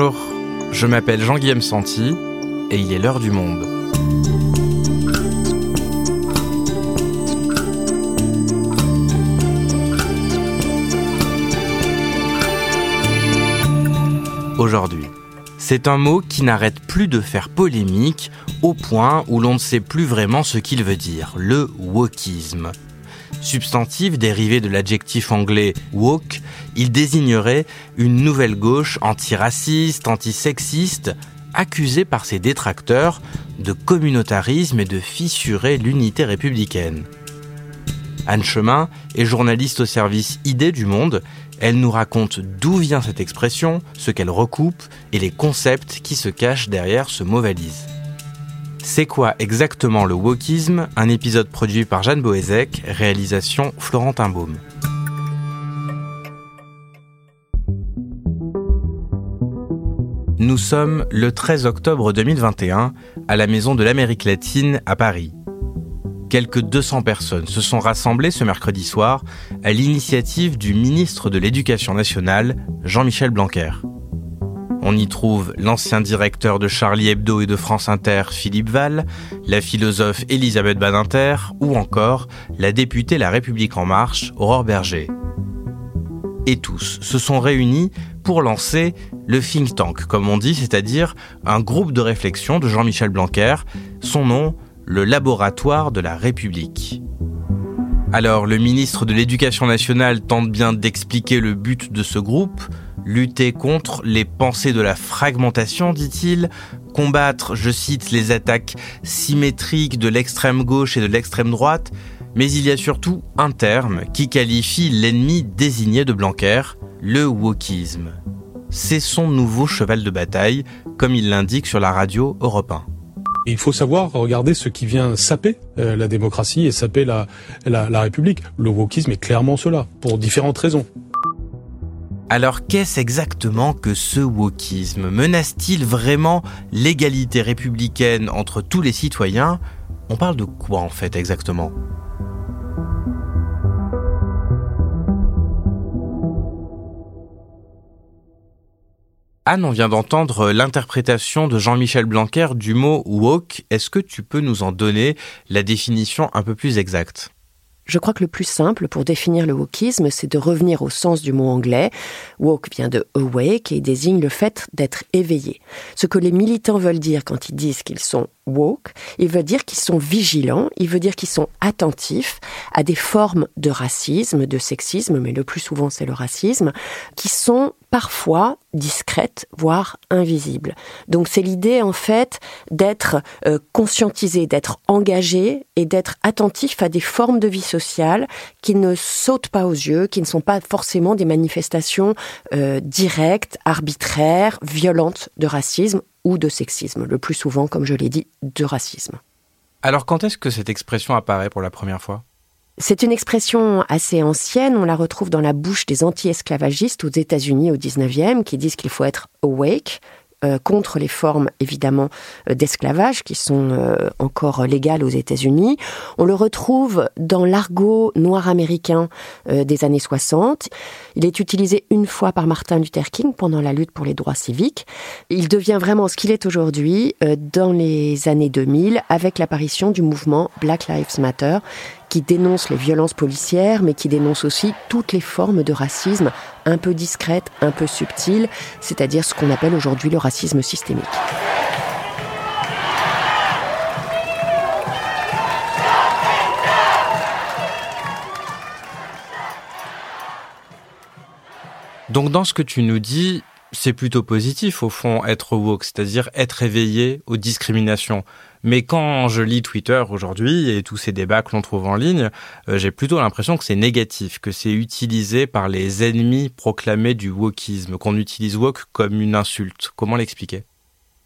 Bonjour, je m'appelle Jean-Guillaume Santi et il est l'heure du monde. Aujourd'hui, c'est un mot qui n'arrête plus de faire polémique au point où l'on ne sait plus vraiment ce qu'il veut dire, le wokisme. Substantif dérivé de l'adjectif anglais woke, il désignerait une nouvelle gauche antiraciste, antisexiste, accusée par ses détracteurs de communautarisme et de fissurer l'unité républicaine. Anne Chemin est journaliste au service Idées du Monde. Elle nous raconte d'où vient cette expression, ce qu'elle recoupe et les concepts qui se cachent derrière ce mot valise. C'est quoi exactement le wokisme? Un épisode produit par Jeanne Boézek, réalisation Florentin Baume. Nous sommes le 13 octobre 2021 à la Maison de l'Amérique latine à Paris. Quelques 200 personnes se sont rassemblées ce mercredi soir à l'initiative du ministre de l'Éducation nationale, Jean-Michel Blanquer. On y trouve l'ancien directeur de Charlie Hebdo et de France Inter, Philippe Val, la philosophe Elisabeth Badinter ou encore la députée La République en marche, Aurore Berger. Et tous se sont réunis pour lancer le think tank, comme on dit, c'est-à-dire un groupe de réflexion de Jean-Michel Blanquer, son nom, le Laboratoire de la République. Alors, le ministre de l'Éducation nationale tente bien d'expliquer le but de ce groupe, lutter contre les pensées de la fragmentation, dit-il, combattre, je cite, les attaques symétriques de l'extrême gauche et de l'extrême droite, mais il y a surtout un terme qui qualifie l'ennemi désigné de Blanquer, le wokisme. C'est son nouveau cheval de bataille, comme il l'indique sur la radio Europe 1. Il faut savoir regarder ce qui vient saper euh, la démocratie et saper la, la, la République. Le wokisme est clairement cela, pour différentes raisons. Alors qu'est-ce exactement que ce wokisme? Menace-t-il vraiment l'égalité républicaine entre tous les citoyens? On parle de quoi en fait exactement? Anne, on vient d'entendre l'interprétation de Jean-Michel Blanquer du mot woke. Est-ce que tu peux nous en donner la définition un peu plus exacte? Je crois que le plus simple pour définir le wokisme, c'est de revenir au sens du mot anglais. Woke vient de awake et désigne le fait d'être éveillé. Ce que les militants veulent dire quand ils disent qu'ils sont woke, il veut dire qu'ils sont vigilants, il veut dire qu'ils sont attentifs à des formes de racisme, de sexisme, mais le plus souvent c'est le racisme, qui sont parfois discrètes, voire invisibles. Donc c'est l'idée en fait d'être euh, conscientisé, d'être engagé et d'être attentif à des formes de vie sociale qui ne sautent pas aux yeux, qui ne sont pas forcément des manifestations euh, directes, arbitraires, violentes de racisme ou de sexisme, le plus souvent, comme je l'ai dit, de racisme. Alors quand est-ce que cette expression apparaît pour la première fois? C'est une expression assez ancienne, on la retrouve dans la bouche des anti-esclavagistes aux États-Unis au 19e qui disent qu'il faut être awake, euh, contre les formes évidemment euh, d'esclavage qui sont euh, encore légales aux États-Unis. On le retrouve dans l'argot noir américain des années 60. Il est utilisé une fois par Martin Luther King pendant la lutte pour les droits civiques. Il devient vraiment ce qu'il est aujourd'hui dans les années 2000 avec l'apparition du mouvement Black Lives Matter qui dénonce les violences policières, mais qui dénonce aussi toutes les formes de racisme un peu discrètes, un peu subtiles, c'est-à-dire ce qu'on appelle aujourd'hui le racisme systémique. Donc dans ce que tu nous dis, c'est plutôt positif au fond être woke, c'est-à-dire être éveillé aux discriminations. Mais quand je lis Twitter aujourd'hui et tous ces débats que l'on trouve en ligne, euh, j'ai plutôt l'impression que c'est négatif, que c'est utilisé par les ennemis proclamés du wokisme, qu'on utilise woke comme une insulte. Comment l'expliquer?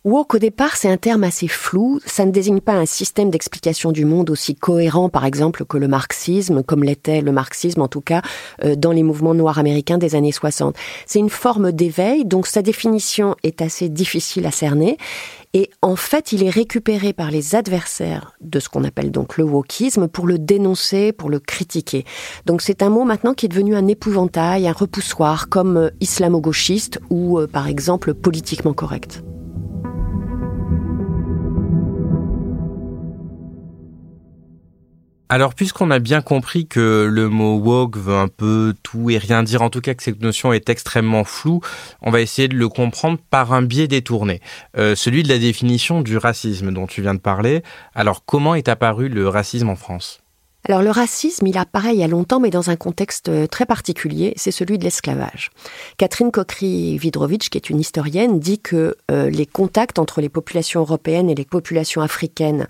Woke, au départ, c'est un terme assez flou. Ça ne désigne pas un système d'explication du monde aussi cohérent, par exemple, que le marxisme, comme l'était le marxisme, en tout cas, euh, dans les mouvements noirs américains des années 60. C'est une forme d'éveil, donc sa définition est assez difficile à cerner. Et en fait, il est récupéré par les adversaires de ce qu'on appelle donc le wokisme pour le dénoncer, pour le critiquer. Donc c'est un mot maintenant qui est devenu un épouvantail, un repoussoir, comme euh, islamo-gauchiste ou euh, par exemple politiquement correct. Alors, puisqu'on a bien compris que le mot woke veut un peu tout et rien dire, en tout cas que cette notion est extrêmement floue, on va essayer de le comprendre par un biais détourné, euh, celui de la définition du racisme dont tu viens de parler. Alors, comment est apparu le racisme en France? Alors le racisme, il apparaît il y a longtemps, mais dans un contexte euh, très particulier, c'est celui de l'esclavage. Catherine Kokri-Vidrovitch, qui est une historienne, dit que euh, les contacts entre les populations européennes et les populations africaines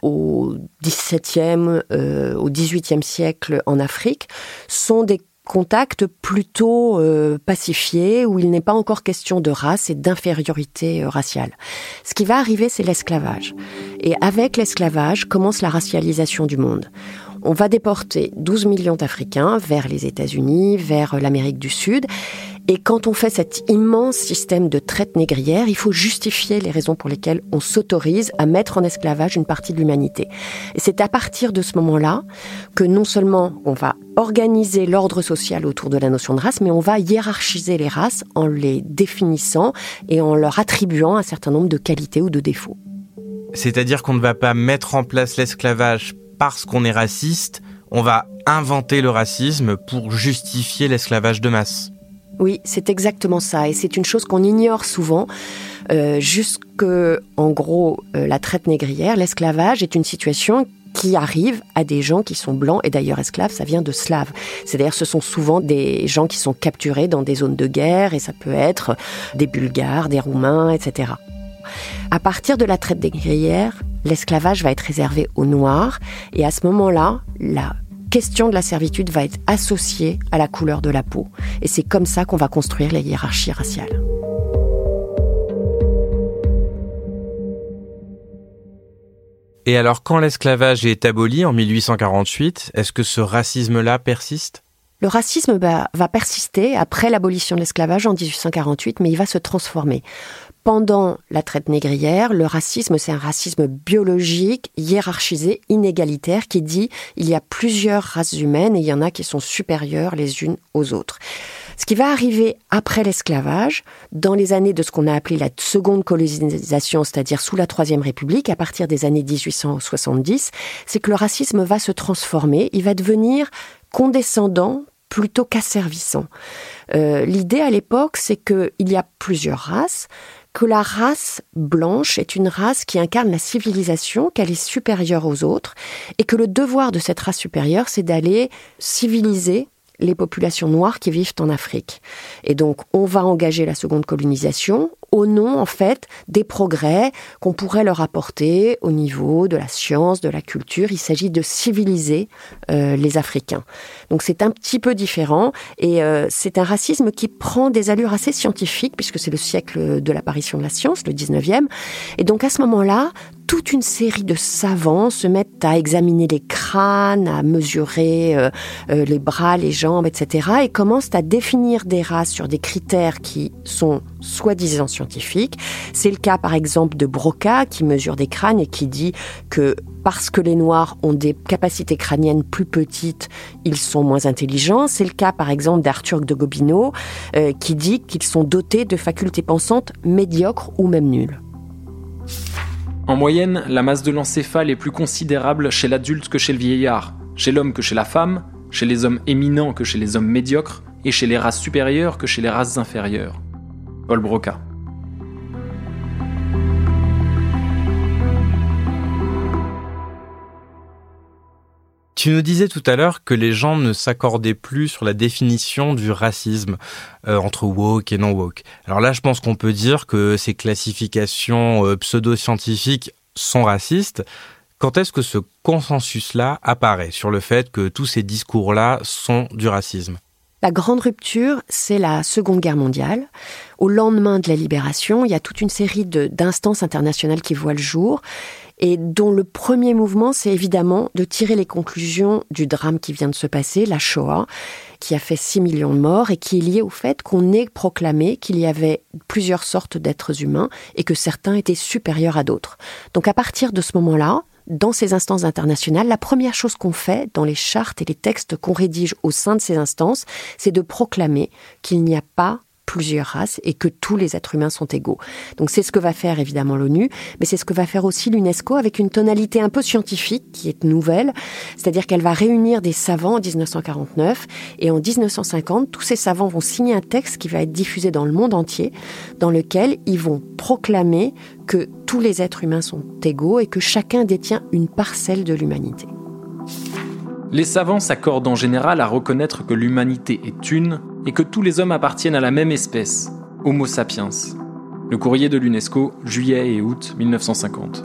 au XVIIe, euh, au XVIIIe siècle en Afrique sont des contacts plutôt pacifiés où il n'est pas encore question de race et d'infériorité raciale. Ce qui va arriver, c'est l'esclavage. Et avec l'esclavage commence la racialisation du monde on va déporter 12 millions d'Africains vers les États-Unis, vers l'Amérique du Sud. Et quand on fait cet immense système de traite négrière, il faut justifier les raisons pour lesquelles on s'autorise à mettre en esclavage une partie de l'humanité. Et c'est à partir de ce moment-là que non seulement on va organiser l'ordre social autour de la notion de race, mais on va hiérarchiser les races en les définissant et en leur attribuant un certain nombre de qualités ou de défauts. C'est-à-dire qu'on ne va pas mettre en place l'esclavage parce qu'on est raciste, on va inventer le racisme pour justifier l'esclavage de masse. Oui, c'est exactement ça. Et c'est une chose qu'on ignore souvent. Euh, jusque, en gros, euh, la traite négrière, l'esclavage est une situation qui arrive à des gens qui sont blancs, et d'ailleurs esclaves, ça vient de slave. C'est-à-dire ce sont souvent des gens qui sont capturés dans des zones de guerre, et ça peut être des Bulgares, des Roumains, etc. À partir de la traite négrière, l'esclavage va être réservé aux Noirs et à ce moment-là, la question de la servitude va être associée à la couleur de la peau. Et c'est comme ça qu'on va construire les hiérarchies raciales. Et alors, quand l'esclavage est aboli en 1848, est-ce que ce racisme-là persiste? Le racisme va persister après l'abolition de l'esclavage en 1848, mais il va se transformer pendant la traite négrière, le racisme, c'est un racisme biologique, hiérarchisé, inégalitaire, qui dit il y a plusieurs races humaines et il y en a qui sont supérieures les unes aux autres. Ce qui va arriver après l'esclavage, dans les années de ce qu'on a appelé la seconde colonisation, c'est-à-dire sous la Troisième République, à partir des années 1870, c'est que le racisme va se transformer, il va devenir condescendant plutôt qu'asservissant. Euh, L'idée à l'époque, c'est qu'il y a plusieurs races, que la race blanche est une race qui incarne la civilisation, qu'elle est supérieure aux autres, et que le devoir de cette race supérieure, c'est d'aller civiliser les populations noires qui vivent en Afrique. Et donc, on va engager la seconde colonisation au nom, en fait, des progrès qu'on pourrait leur apporter au niveau de la science, de la culture. Il s'agit de civiliser euh, les Africains. Donc, c'est un petit peu différent et euh, c'est un racisme qui prend des allures assez scientifiques puisque c'est le siècle de l'apparition de la science, le 19e. Et donc, à ce moment-là, toute une série de savants se mettent à examiner les crânes, à mesurer euh, euh, les bras, les jambes, etc. et commencent à définir des races sur des critères qui sont soi-disant scientifiques. C'est le cas par exemple de Broca qui mesure des crânes et qui dit que parce que les Noirs ont des capacités crâniennes plus petites, ils sont moins intelligents. C'est le cas par exemple d'Arthur de Gobineau euh, qui dit qu'ils sont dotés de facultés pensantes médiocres ou même nulles. En moyenne, la masse de l'encéphale est plus considérable chez l'adulte que chez le vieillard, chez l'homme que chez la femme, chez les hommes éminents que chez les hommes médiocres, et chez les races supérieures que chez les races inférieures. Paul Broca. Tu nous disais tout à l'heure que les gens ne s'accordaient plus sur la définition du racisme euh, entre woke et non woke. Alors là, je pense qu'on peut dire que ces classifications euh, pseudo-scientifiques sont racistes. Quand est-ce que ce consensus-là apparaît sur le fait que tous ces discours-là sont du racisme? La grande rupture, c'est la Seconde Guerre mondiale. Au lendemain de la libération, il y a toute une série d'instances internationales qui voient le jour et dont le premier mouvement, c'est évidemment de tirer les conclusions du drame qui vient de se passer, la Shoah, qui a fait 6 millions de morts et qui est lié au fait qu'on ait proclamé qu'il y avait plusieurs sortes d'êtres humains et que certains étaient supérieurs à d'autres. Donc à partir de ce moment-là, dans ces instances internationales, la première chose qu'on fait dans les chartes et les textes qu'on rédige au sein de ces instances, c'est de proclamer qu'il n'y a pas plusieurs races et que tous les êtres humains sont égaux. Donc c'est ce que va faire évidemment l'ONU, mais c'est ce que va faire aussi l'UNESCO avec une tonalité un peu scientifique qui est nouvelle, c'est-à-dire qu'elle va réunir des savants en 1949 et en 1950, tous ces savants vont signer un texte qui va être diffusé dans le monde entier, dans lequel ils vont proclamer que tous les êtres humains sont égaux et que chacun détient une parcelle de l'humanité. Les savants s'accordent en général à reconnaître que l'humanité est une et que tous les hommes appartiennent à la même espèce, Homo sapiens. Le courrier de l'UNESCO, juillet et août 1950.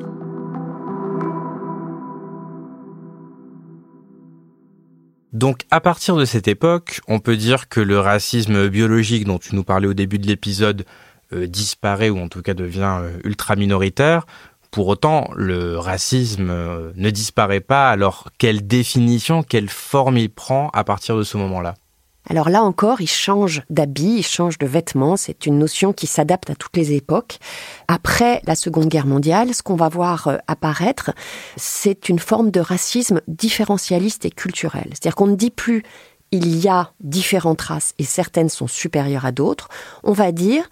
Donc à partir de cette époque, on peut dire que le racisme biologique dont tu nous parlais au début de l'épisode euh, disparaît ou en tout cas devient euh, ultra minoritaire. Pour autant, le racisme euh, ne disparaît pas. Alors quelle définition, quelle forme il prend à partir de ce moment-là? Alors là encore, il change d'habit, il change de vêtements. C'est une notion qui s'adapte à toutes les époques. Après la Seconde Guerre mondiale, ce qu'on va voir euh, apparaître, c'est une forme de racisme différentialiste et culturel. C'est-à-dire qu'on ne dit plus il y a différentes races et certaines sont supérieures à d'autres. On va dire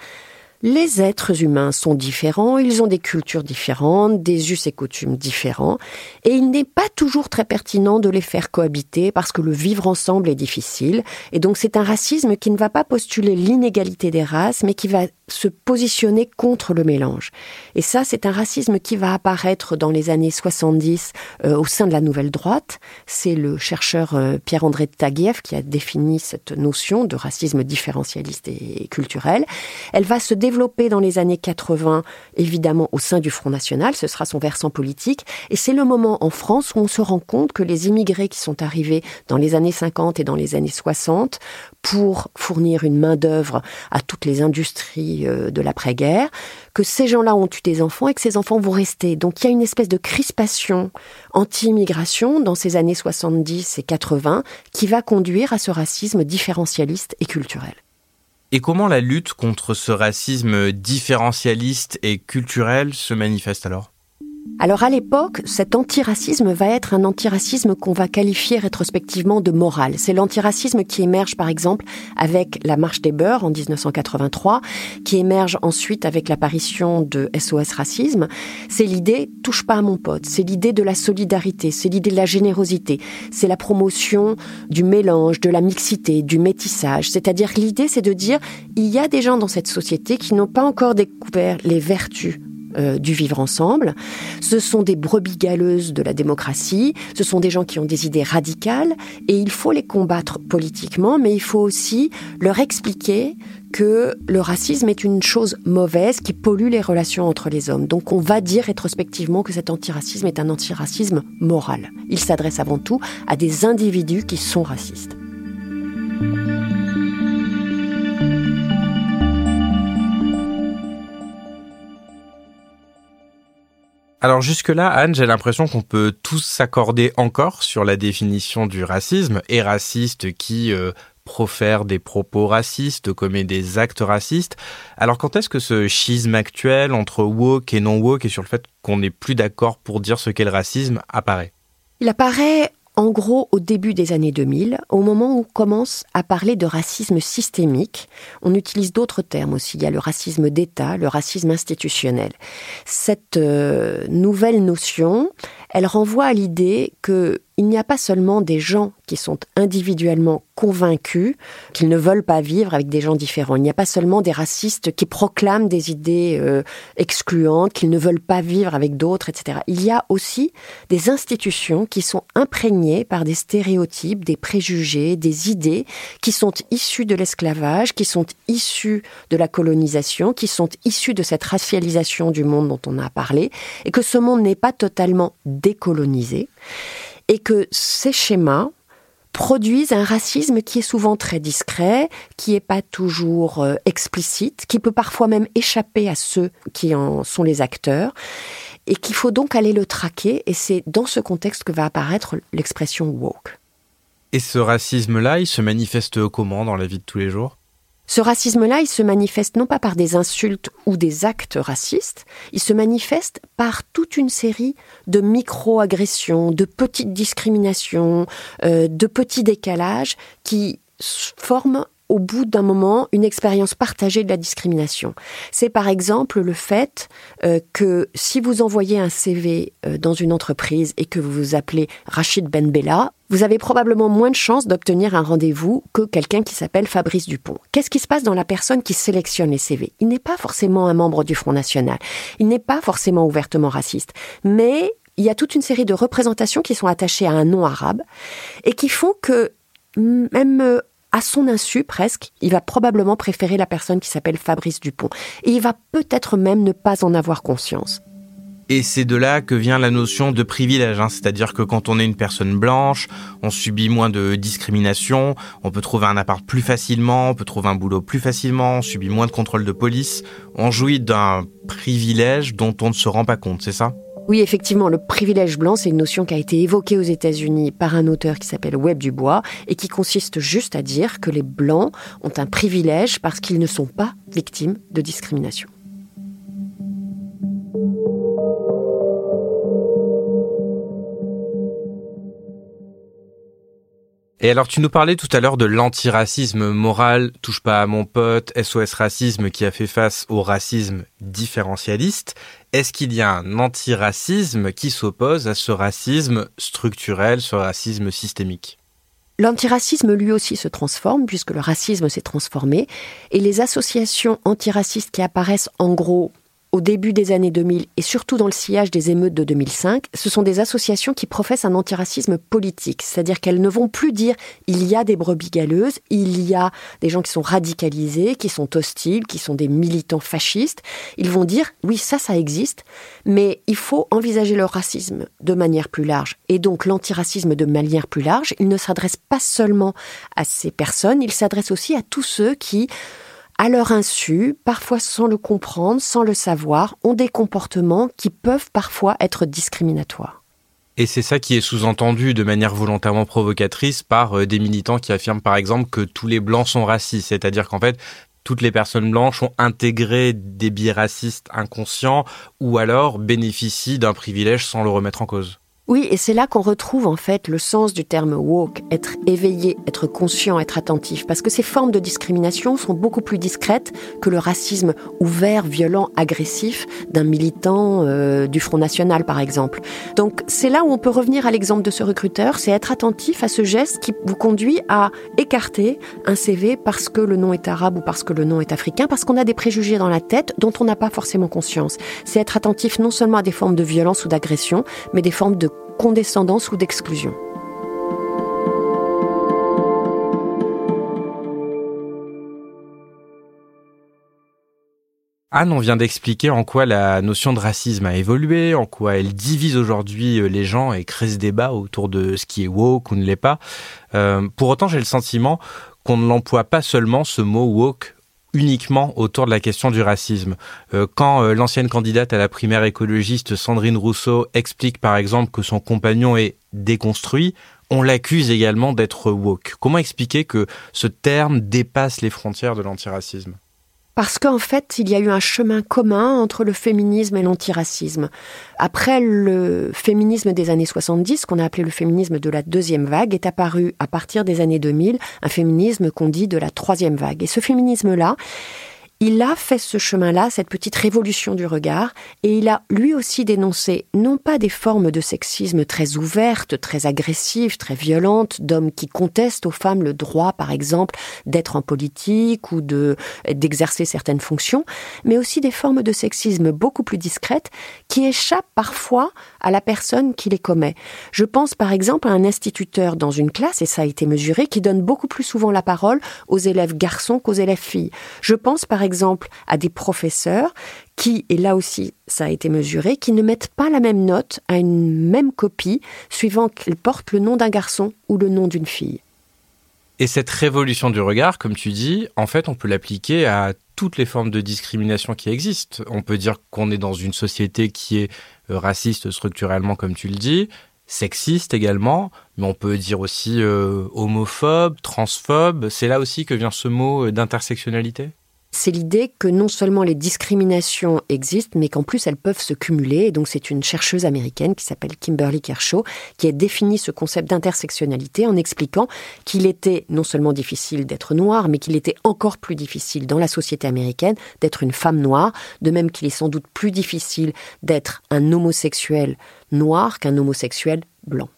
les êtres humains sont différents, ils ont des cultures différentes, des us et coutumes différents, et il n'est pas toujours très pertinent de les faire cohabiter parce que le vivre ensemble est difficile, et donc c'est un racisme qui ne va pas postuler l'inégalité des races, mais qui va se positionner contre le mélange. Et ça, c'est un racisme qui va apparaître dans les années 70 euh, au sein de la nouvelle droite. C'est le chercheur euh, Pierre-André Taguieff qui a défini cette notion de racisme différentialiste et culturel. Elle va se développer dans les années 80, évidemment au sein du Front National, ce sera son versant politique, et c'est le moment en France où on se rend compte que les immigrés qui sont arrivés dans les années 50 et dans les années 60 pour fournir une main-d'œuvre à toutes les industries euh, de l'après-guerre, que ces gens-là ont eu des enfants et que ces enfants vont rester. Donc il y a une espèce de crispation anti-immigration dans ces années 70 et 80 qui va conduire à ce racisme différentialiste et culturel. Et comment la lutte contre ce racisme différentialiste et culturel se manifeste alors? Alors à l'époque, cet antiracisme va être un antiracisme qu'on va qualifier rétrospectivement de moral. C'est l'antiracisme qui émerge par exemple avec la marche des beurs en 1983, qui émerge ensuite avec l'apparition de SOS Racisme. C'est l'idée touche pas à mon pote, c'est l'idée de la solidarité, c'est l'idée de la générosité, c'est la promotion du mélange, de la mixité, du métissage. C'est-à-dire l'idée c'est de dire il y a des gens dans cette société qui n'ont pas encore découvert les vertus euh, du vivre ensemble. Ce sont des brebis galeuses de la démocratie, ce sont des gens qui ont des idées radicales et il faut les combattre politiquement, mais il faut aussi leur expliquer que le racisme est une chose mauvaise qui pollue les relations entre les hommes. Donc on va dire rétrospectivement que cet antiracisme est un antiracisme moral. Il s'adresse avant tout à des individus qui sont racistes. Alors jusque-là, Anne, j'ai l'impression qu'on peut tous s'accorder encore sur la définition du racisme, et raciste qui euh, profère des propos racistes, commet des actes racistes. Alors quand est-ce que ce schisme actuel entre woke et non woke et sur le fait qu'on n'est plus d'accord pour dire ce qu'est le racisme apparaît? Il apparaît en gros au début des années 2000, au moment où on commence à parler de racisme systémique. On utilise d'autres termes aussi. Il y a le racisme d'État, le racisme institutionnel. Cette euh, nouvelle notion, elle renvoie à l'idée que il n'y a pas seulement des gens qui sont individuellement convaincus qu'ils ne veulent pas vivre avec des gens différents. Il n'y a pas seulement des racistes qui proclament des idées euh, excluantes, qu'ils ne veulent pas vivre avec d'autres, etc. Il y a aussi des institutions qui sont imprégnées par des stéréotypes, des préjugés, des idées qui sont issues de l'esclavage, qui sont issues de la colonisation, qui sont issues de cette racialisation du monde dont on a parlé, et que ce monde n'est pas totalement décolonisé et que ces schémas produisent un racisme qui est souvent très discret, qui n'est pas toujours euh, explicite, qui peut parfois même échapper à ceux qui en sont les acteurs, et qu'il faut donc aller le traquer, et c'est dans ce contexte que va apparaître l'expression woke. Et ce racisme-là, il se manifeste comment dans la vie de tous les jours? Ce racisme-là, il se manifeste non pas par des insultes ou des actes racistes, il se manifeste par toute une série de micro-agressions, de petites discriminations, euh, de petits décalages qui forment au bout d'un moment une expérience partagée de la discrimination. C'est par exemple le fait euh, que si vous envoyez un CV euh, dans une entreprise et que vous vous appelez Rachid Ben Bella, vous avez probablement moins de chances d'obtenir un rendez-vous que quelqu'un qui s'appelle Fabrice Dupont. Qu'est-ce qui se passe dans la personne qui sélectionne les CV Il n'est pas forcément un membre du Front National, il n'est pas forcément ouvertement raciste, mais il y a toute une série de représentations qui sont attachées à un nom arabe et qui font que même euh, à son insu presque, il va probablement préférer la personne qui s'appelle Fabrice Dupont. Et il va peut-être même ne pas en avoir conscience. Et c'est de là que vient la notion de privilège, hein. c'est-à-dire que quand on est une personne blanche, on subit moins de discrimination, on peut trouver un appart plus facilement, on peut trouver un boulot plus facilement, on subit moins de contrôle de police, on jouit d'un privilège dont on ne se rend pas compte, c'est ça? Oui, effectivement, le privilège blanc, c'est une notion qui a été évoquée aux États-Unis par un auteur qui s'appelle Webb Dubois et qui consiste juste à dire que les blancs ont un privilège parce qu'ils ne sont pas victimes de discrimination. Et alors, tu nous parlais tout à l'heure de l'antiracisme moral, touche pas à mon pote, SOS racisme qui a fait face au racisme différentialiste. Est-ce qu'il y a un antiracisme qui s'oppose à ce racisme structurel, ce racisme systémique? L'antiracisme lui aussi se transforme puisque le racisme s'est transformé. Et les associations antiracistes qui apparaissent en gros au début des années 2000 et surtout dans le sillage des émeutes de 2005, ce sont des associations qui professent un antiracisme politique, c'est-à-dire qu'elles ne vont plus dire il y a des brebis galeuses, il y a des gens qui sont radicalisés, qui sont hostiles, qui sont des militants fascistes. Ils vont dire oui, ça, ça existe, mais il faut envisager le racisme de manière plus large et donc l'antiracisme de manière plus large. Il ne s'adresse pas seulement à ces personnes, il s'adresse aussi à tous ceux qui à leur insu, parfois sans le comprendre, sans le savoir, ont des comportements qui peuvent parfois être discriminatoires. Et c'est ça qui est sous-entendu de manière volontairement provocatrice par euh, des militants qui affirment par exemple que tous les blancs sont racistes, c'est-à-dire qu'en fait toutes les personnes blanches ont intégré des biais racistes inconscients ou alors bénéficient d'un privilège sans le remettre en cause. Oui, et c'est là qu'on retrouve en fait le sens du terme woke, être éveillé, être conscient, être attentif, parce que ces formes de discrimination sont beaucoup plus discrètes que le racisme ouvert, violent, agressif d'un militant euh, du Front National, par exemple. Donc c'est là où on peut revenir à l'exemple de ce recruteur, c'est être attentif à ce geste qui vous conduit à écarter un CV parce que le nom est arabe ou parce que le nom est africain, parce qu'on a des préjugés dans la tête dont on n'a pas forcément conscience. C'est être attentif non seulement à des formes de violence ou d'agression, mais des formes de condescendance ou d'exclusion. Anne, on vient d'expliquer en quoi la notion de racisme a évolué, en quoi elle divise aujourd'hui euh, les gens et crée ce débat autour de ce qui est woke ou ne l'est pas. Euh, pour autant, j'ai le sentiment qu'on ne l'emploie pas seulement ce mot woke uniquement autour de la question du racisme. Euh, quand euh, l'ancienne candidate à la primaire écologiste Sandrine Rousseau explique par exemple que son compagnon est déconstruit, on l'accuse également d'être woke. Comment expliquer que ce terme dépasse les frontières de l'antiracisme? Parce qu'en fait, il y a eu un chemin commun entre le féminisme et l'antiracisme. Après le féminisme des années 70, qu'on a appelé le féminisme de la deuxième vague, est apparu à partir des années 2000 un féminisme qu'on dit de la troisième vague. Et ce féminisme-là, il a fait ce chemin-là, cette petite révolution du regard, et il a lui aussi dénoncé non pas des formes de sexisme très ouvertes, très agressives, très violentes, d'hommes qui contestent aux femmes le droit, par exemple, d'être en politique ou de d'exercer certaines fonctions, mais aussi des formes de sexisme beaucoup plus discrètes qui échappent parfois à la personne qui les commet. Je pense par exemple à un instituteur dans une classe, et ça a été mesuré, qui donne beaucoup plus souvent la parole aux élèves garçons qu'aux élèves filles. Je pense par exemple à des professeurs qui, et là aussi ça a été mesuré, qui ne mettent pas la même note à une même copie suivant qu'elle porte le nom d'un garçon ou le nom d'une fille. Et cette révolution du regard, comme tu dis, en fait, on peut l'appliquer à toutes les formes de discrimination qui existent. On peut dire qu'on est dans une société qui est euh, raciste structurellement, comme tu le dis, sexiste également, mais on peut dire aussi euh, homophobe, transphobe. C'est là aussi que vient ce mot euh, d'intersectionnalité? C'est l'idée que non seulement les discriminations existent, mais qu'en plus elles peuvent se cumuler. Et donc c'est une chercheuse américaine qui s'appelle Kimberly Kershaw qui a défini ce concept d'intersectionnalité en expliquant qu'il était non seulement difficile d'être noir, mais qu'il était encore plus difficile dans la société américaine d'être une femme noire, de même qu'il est sans doute plus difficile d'être un homosexuel noir qu'un homosexuel blanc.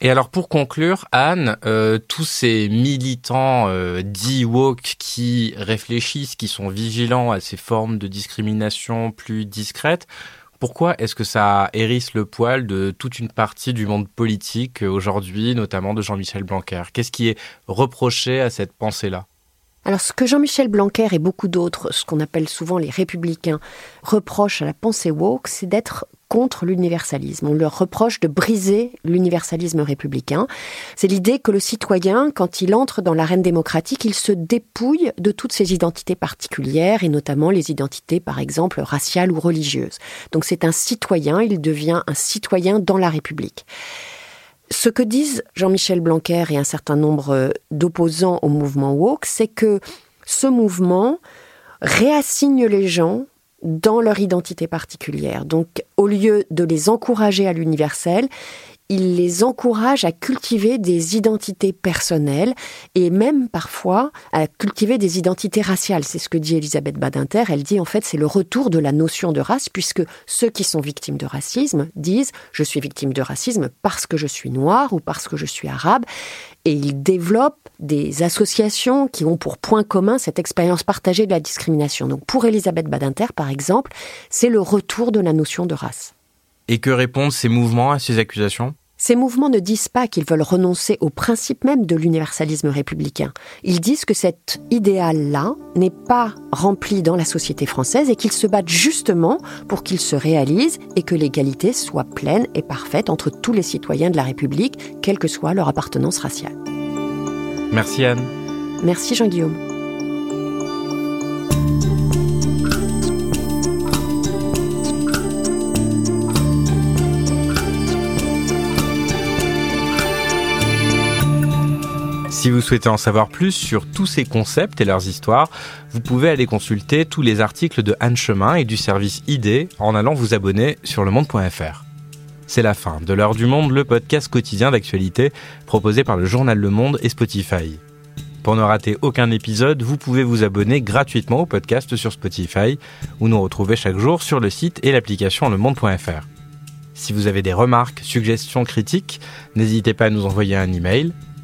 Et alors pour conclure, Anne, euh, tous ces militants euh, dits woke qui réfléchissent, qui sont vigilants à ces formes de discrimination plus discrètes, pourquoi est-ce que ça hérisse le poil de toute une partie du monde politique aujourd'hui, notamment de Jean-Michel Blanquer? Qu'est-ce qui est reproché à cette pensée-là? Alors ce que Jean-Michel Blanquer et beaucoup d'autres, ce qu'on appelle souvent les républicains, reprochent à la pensée woke, c'est d'être contre l'universalisme. On leur reproche de briser l'universalisme républicain. C'est l'idée que le citoyen, quand il entre dans l'arène démocratique, il se dépouille de toutes ses identités particulières, et notamment les identités, par exemple, raciales ou religieuses. Donc c'est un citoyen, il devient un citoyen dans la République. Ce que disent Jean-Michel Blanquer et un certain nombre d'opposants au mouvement woke, c'est que ce mouvement réassigne les gens dans leur identité particulière. Donc, au lieu de les encourager à l'universel, il les encourage à cultiver des identités personnelles et même parfois à cultiver des identités raciales. C'est ce que dit Elisabeth Badinter. Elle dit en fait c'est le retour de la notion de race puisque ceux qui sont victimes de racisme disent je suis victime de racisme parce que je suis noir ou parce que je suis arabe et ils développent des associations qui ont pour point commun cette expérience partagée de la discrimination. Donc pour Elisabeth Badinter par exemple, c'est le retour de la notion de race. Et que répondent ces mouvements à ces accusations? Ces mouvements ne disent pas qu'ils veulent renoncer au principe même de l'universalisme républicain. Ils disent que cet idéal-là n'est pas rempli dans la société française et qu'ils se battent justement pour qu'il se réalise et que l'égalité soit pleine et parfaite entre tous les citoyens de la République, quelle que soit leur appartenance raciale. Merci Anne. Merci Jean-Guillaume. Si vous souhaitez en savoir plus sur tous ces concepts et leurs histoires, vous pouvez aller consulter tous les articles de Anne Chemin et du service ID en allant vous abonner sur lemonde.fr. C'est la fin de l'heure du monde, le podcast quotidien d'actualité proposé par le journal Le Monde et Spotify. Pour ne rater aucun épisode, vous pouvez vous abonner gratuitement au podcast sur Spotify ou nous retrouver chaque jour sur le site et l'application lemonde.fr. Si vous avez des remarques, suggestions, critiques, n'hésitez pas à nous envoyer un email